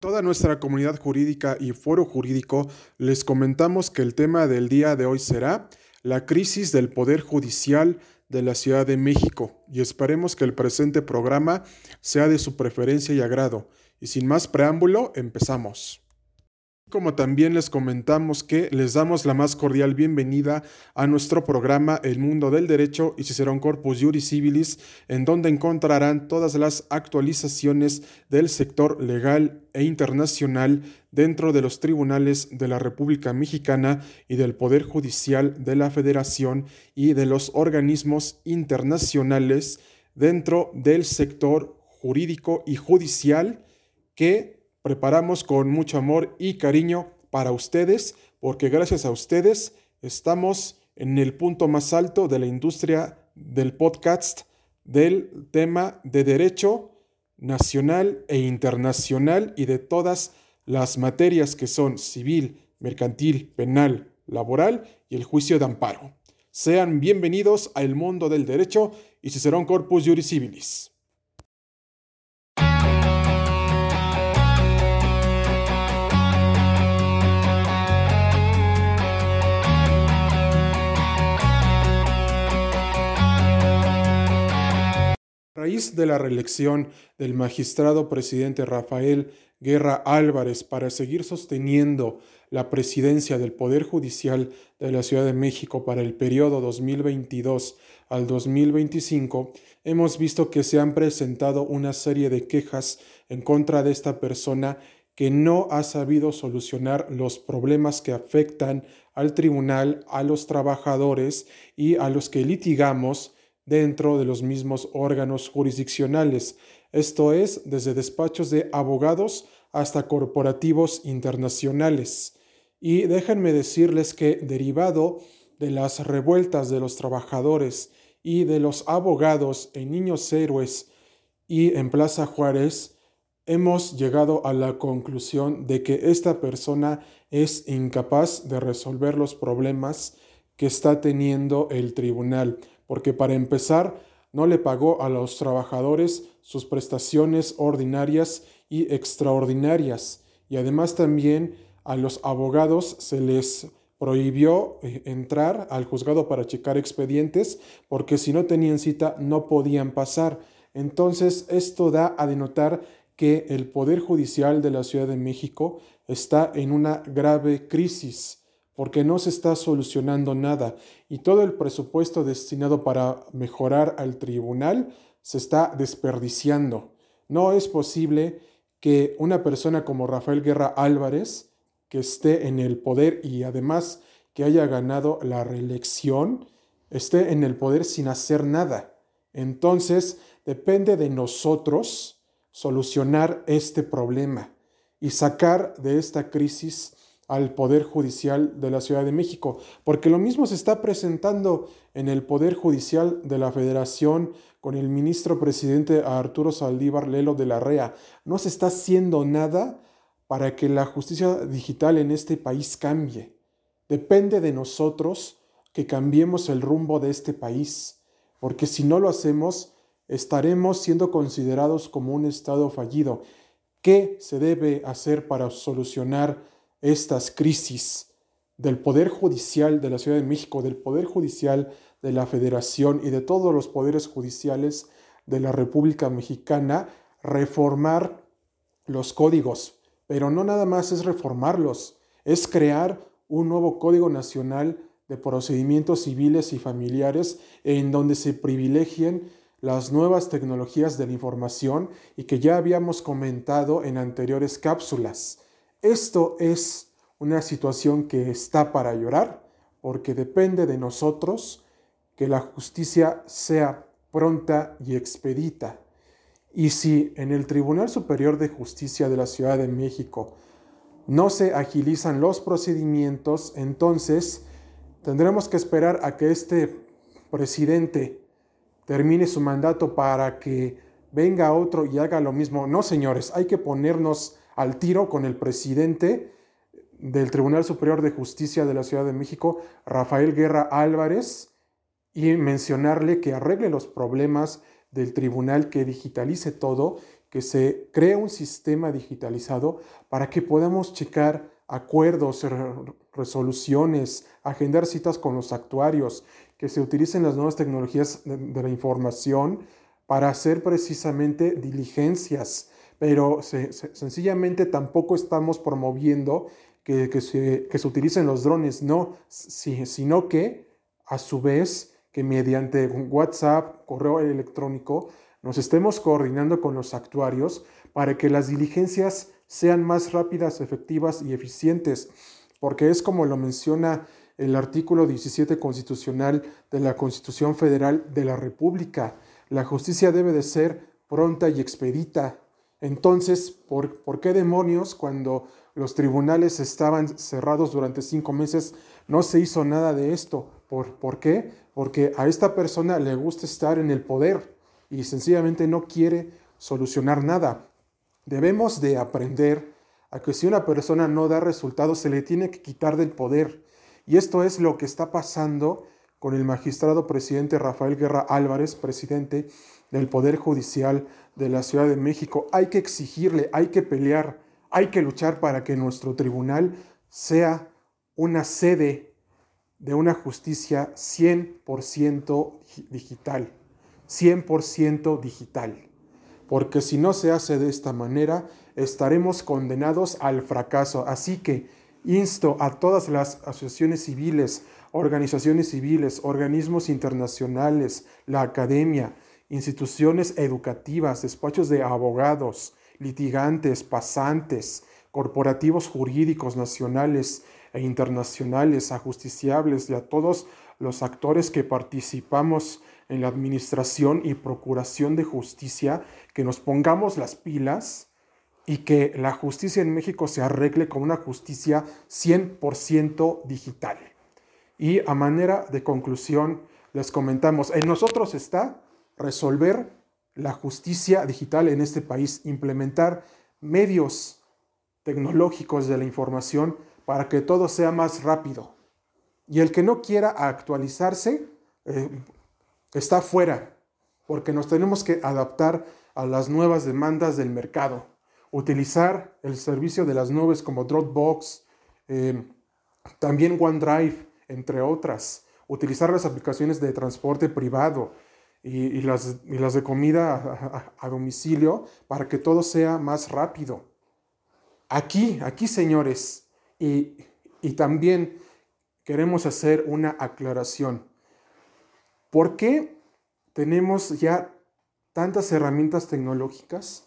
Toda nuestra comunidad jurídica y foro jurídico les comentamos que el tema del día de hoy será la crisis del Poder Judicial de la Ciudad de México y esperemos que el presente programa sea de su preferencia y agrado. Y sin más preámbulo, empezamos. Como también les comentamos que les damos la más cordial bienvenida a nuestro programa El Mundo del Derecho y Cicerón Corpus Juris Civilis, en donde encontrarán todas las actualizaciones del sector legal e internacional dentro de los tribunales de la República Mexicana y del Poder Judicial de la Federación y de los organismos internacionales dentro del sector jurídico y judicial que preparamos con mucho amor y cariño para ustedes, porque gracias a ustedes estamos en el punto más alto de la industria del podcast del tema de derecho nacional e internacional y de todas las materias que son civil, mercantil, penal, laboral y el juicio de amparo. Sean bienvenidos al mundo del derecho y Cicerón Corpus Juris Civilis. Raíz de la reelección del magistrado presidente Rafael Guerra Álvarez para seguir sosteniendo la presidencia del Poder Judicial de la Ciudad de México para el periodo 2022 al 2025, hemos visto que se han presentado una serie de quejas en contra de esta persona que no ha sabido solucionar los problemas que afectan al tribunal, a los trabajadores y a los que litigamos dentro de los mismos órganos jurisdiccionales, esto es, desde despachos de abogados hasta corporativos internacionales. Y déjenme decirles que derivado de las revueltas de los trabajadores y de los abogados en Niños Héroes y en Plaza Juárez, hemos llegado a la conclusión de que esta persona es incapaz de resolver los problemas que está teniendo el tribunal porque para empezar no le pagó a los trabajadores sus prestaciones ordinarias y extraordinarias, y además también a los abogados se les prohibió eh, entrar al juzgado para checar expedientes, porque si no tenían cita no podían pasar. Entonces, esto da a denotar que el Poder Judicial de la Ciudad de México está en una grave crisis porque no se está solucionando nada y todo el presupuesto destinado para mejorar al tribunal se está desperdiciando. No es posible que una persona como Rafael Guerra Álvarez, que esté en el poder y además que haya ganado la reelección, esté en el poder sin hacer nada. Entonces, depende de nosotros solucionar este problema y sacar de esta crisis al Poder Judicial de la Ciudad de México, porque lo mismo se está presentando en el Poder Judicial de la Federación con el ministro presidente Arturo Saldívar Lelo de la REA. No se está haciendo nada para que la justicia digital en este país cambie. Depende de nosotros que cambiemos el rumbo de este país, porque si no lo hacemos, estaremos siendo considerados como un Estado fallido. ¿Qué se debe hacer para solucionar estas crisis del Poder Judicial de la Ciudad de México, del Poder Judicial de la Federación y de todos los poderes judiciales de la República Mexicana, reformar los códigos. Pero no nada más es reformarlos, es crear un nuevo Código Nacional de Procedimientos Civiles y Familiares en donde se privilegien las nuevas tecnologías de la información y que ya habíamos comentado en anteriores cápsulas. Esto es una situación que está para llorar porque depende de nosotros que la justicia sea pronta y expedita. Y si en el Tribunal Superior de Justicia de la Ciudad de México no se agilizan los procedimientos, entonces tendremos que esperar a que este presidente termine su mandato para que venga otro y haga lo mismo. No, señores, hay que ponernos al tiro con el presidente del Tribunal Superior de Justicia de la Ciudad de México, Rafael Guerra Álvarez, y mencionarle que arregle los problemas del tribunal, que digitalice todo, que se cree un sistema digitalizado para que podamos checar acuerdos, resoluciones, agendar citas con los actuarios, que se utilicen las nuevas tecnologías de, la información para hacer precisamente diligencias, pero sencillamente tampoco estamos promoviendo que, se, utilicen los drones, no, sino que a su vez que mediante WhatsApp, correo electrónico, nos estemos coordinando con los actuarios para que las diligencias sean más rápidas, efectivas y eficientes, porque es como lo menciona el artículo 17 constitucional de la Constitución Federal de la República. La justicia debe de ser pronta y expedita. Entonces, ¿por, ¿por qué demonios cuando los tribunales estaban cerrados durante cinco meses no se hizo nada de esto? ¿Por, ¿Por qué? Porque a esta persona le gusta estar en el poder y sencillamente no quiere solucionar nada. Debemos de aprender a que si una persona no da resultados se le tiene que quitar del poder. Y esto es lo que está pasando con el magistrado presidente Rafael Guerra Álvarez, presidente del Poder Judicial de la Ciudad de México. Hay que exigirle, hay que pelear, hay que luchar para que nuestro tribunal sea una sede de una justicia 100% digital. 100% digital. Porque si no se hace de esta manera, estaremos condenados al fracaso. Así que insto a todas las asociaciones civiles, organizaciones civiles, organismos internacionales, la academia, instituciones educativas, despachos de abogados, litigantes, pasantes, corporativos jurídicos nacionales e internacionales, ajusticiables y a todos los actores que participamos en la administración y procuración de justicia, que nos pongamos las pilas y que la justicia en México se arregle con una justicia 100% digital. Y a manera de conclusión, les comentamos, en nosotros está resolver la justicia digital en este país, implementar medios tecnológicos de la información para que todo sea más rápido. Y el que no quiera actualizarse, eh, está fuera, porque nos tenemos que adaptar a las nuevas demandas del mercado. Utilizar el servicio de las nubes como Dropbox, eh, también OneDrive, entre otras. Utilizar las aplicaciones de transporte privado y, las, de comida a, a domicilio para que todo sea más rápido. Aquí, aquí señores, y, y también queremos hacer una aclaración. ¿Por qué tenemos ya tantas herramientas tecnológicas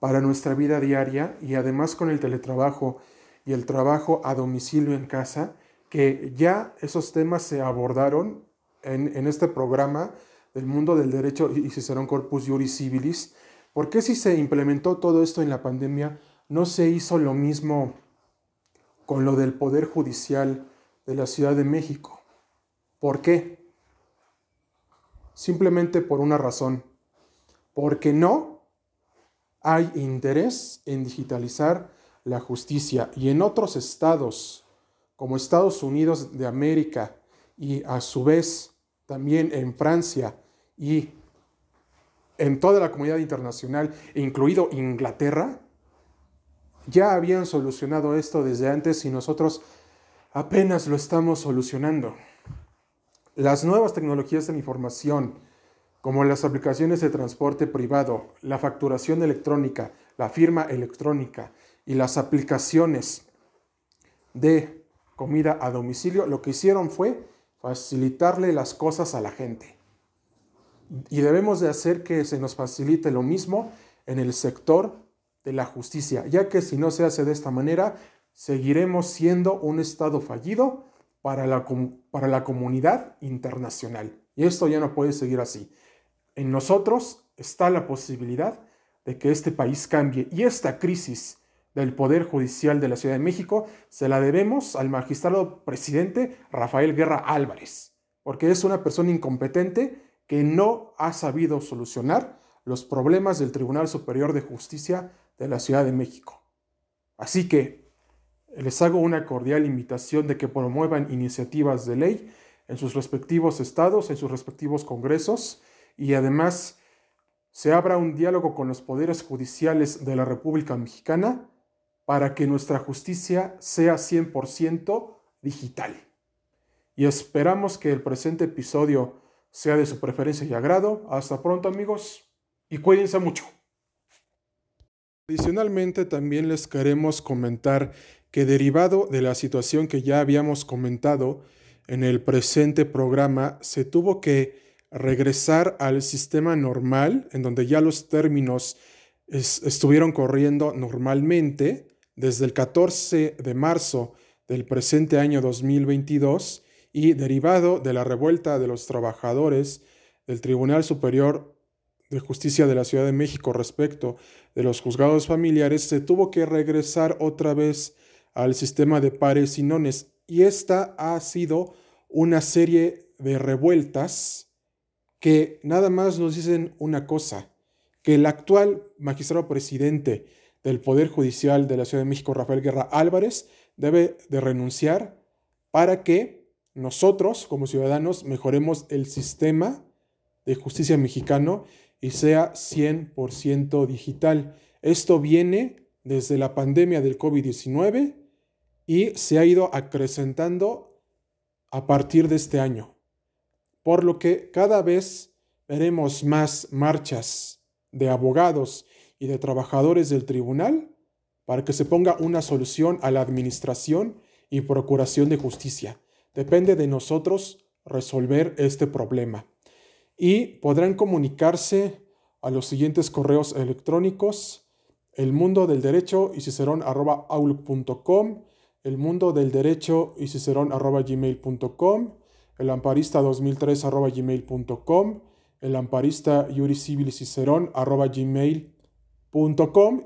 para nuestra vida diaria y además con el teletrabajo y el trabajo a domicilio en casa, que ya esos temas se abordaron en, este programa del mundo del derecho y Cicerón Corpus Juris Civilis? ¿Por qué si se implementó todo esto en la pandemia, no se hizo lo mismo con lo del Poder Judicial de la Ciudad de México? ¿Por qué? simplemente por una razón, porque no hay interés en digitalizar la justicia y en otros estados, como Estados Unidos de América y a su vez también en Francia y en toda la comunidad internacional, incluido Inglaterra, ya habían solucionado esto desde antes y nosotros apenas lo estamos solucionando. Las nuevas tecnologías de información, como las aplicaciones de transporte privado, la facturación electrónica, la firma electrónica y las aplicaciones de comida a domicilio, lo que hicieron fue facilitarle las cosas a la gente. Y debemos de hacer que se nos facilite lo mismo en el sector de la justicia, ya que si no se hace de esta manera, seguiremos siendo un Estado fallido para la, para la comunidad internacional. Y esto ya no puede seguir así. En nosotros está la posibilidad de que este país cambie y esta crisis del Poder Judicial de la Ciudad de México se la debemos al magistrado presidente Rafael Guerra Álvarez, porque es una persona incompetente que no ha sabido solucionar los problemas del Tribunal Superior de Justicia de la Ciudad de México. Así que les hago una cordial invitación de que promuevan iniciativas de ley en sus respectivos estados, en sus respectivos congresos y además se abra un diálogo con los poderes judiciales de la República Mexicana para que nuestra justicia sea 100% digital. Y esperamos que el presente episodio sea de su preferencia y agrado. Hasta pronto amigos y cuídense mucho. Adicionalmente también les queremos comentar que derivado de la situación que ya habíamos comentado en el presente programa, se tuvo que regresar al sistema normal, en donde ya los términos estuvieron corriendo normalmente desde el 14 de marzo del presente año 2022 y derivado de la revuelta de los trabajadores del Tribunal Superior de Justicia de la Ciudad de México respecto de los juzgados familiares, se tuvo que regresar otra vez al sistema de pares y nones. Y esta ha sido una serie de revueltas que nada más nos dicen una cosa, que el actual magistrado presidente del Poder Judicial de la Ciudad de México, Rafael Guerra Álvarez, debe de renunciar para que nosotros como ciudadanos mejoremos el sistema de justicia mexicano y sea 100% digital. Esto viene desde la pandemia del COVID-19 y se ha ido acrecentando a partir de este año, por lo que cada vez veremos más marchas de abogados y de trabajadores del tribunal para que se ponga una solución a la administración y procuración de justicia. Depende de nosotros resolver este problema. Y podrán comunicarse a los siguientes correos electrónicos. El mundo del derecho y cicerón arroba outlook.com, el mundo del derecho y cicerón arroba gmail.com, el amparista 2003 arroba gmail.com, el amparista Yuri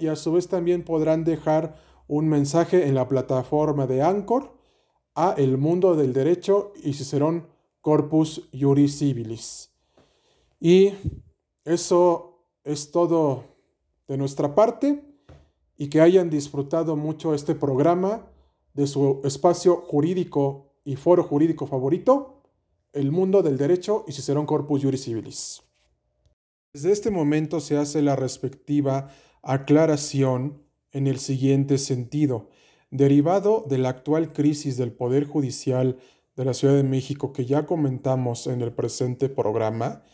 y a su vez también podrán dejar un mensaje en la plataforma de Anchor a El Mundo del Derecho y Cicerón Corpus Juris Civilis. Y eso es todo de nuestra parte y que hayan disfrutado mucho este programa de su espacio jurídico y foro jurídico favorito, el mundo del derecho y Cicerón Corpus Juris Civilis. Desde este momento se hace la respectiva aclaración en el siguiente sentido. Derivado de la actual crisis del Poder Judicial de la Ciudad de México que ya comentamos en el presente programa,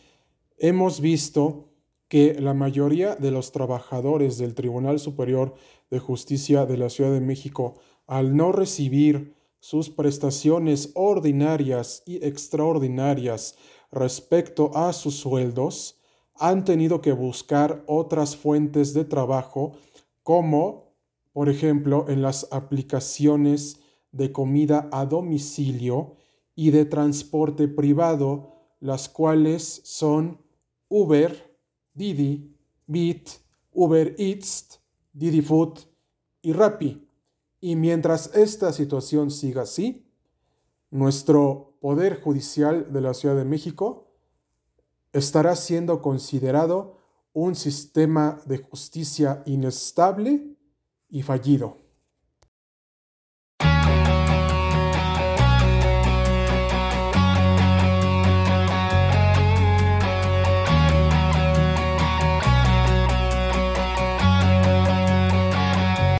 hemos visto que la mayoría de los trabajadores del Tribunal Superior de Justicia de la Ciudad de México, al no recibir sus prestaciones ordinarias y extraordinarias respecto a sus sueldos, han tenido que buscar otras fuentes de trabajo como, por ejemplo, en las aplicaciones de comida a domicilio y de transporte privado, las cuales son Uber, Didi, Bit, Uber Eats, Didi Food y Rappi. Y mientras esta situación siga así, nuestro Poder Judicial de la Ciudad de México estará siendo considerado un sistema de justicia inestable y fallido.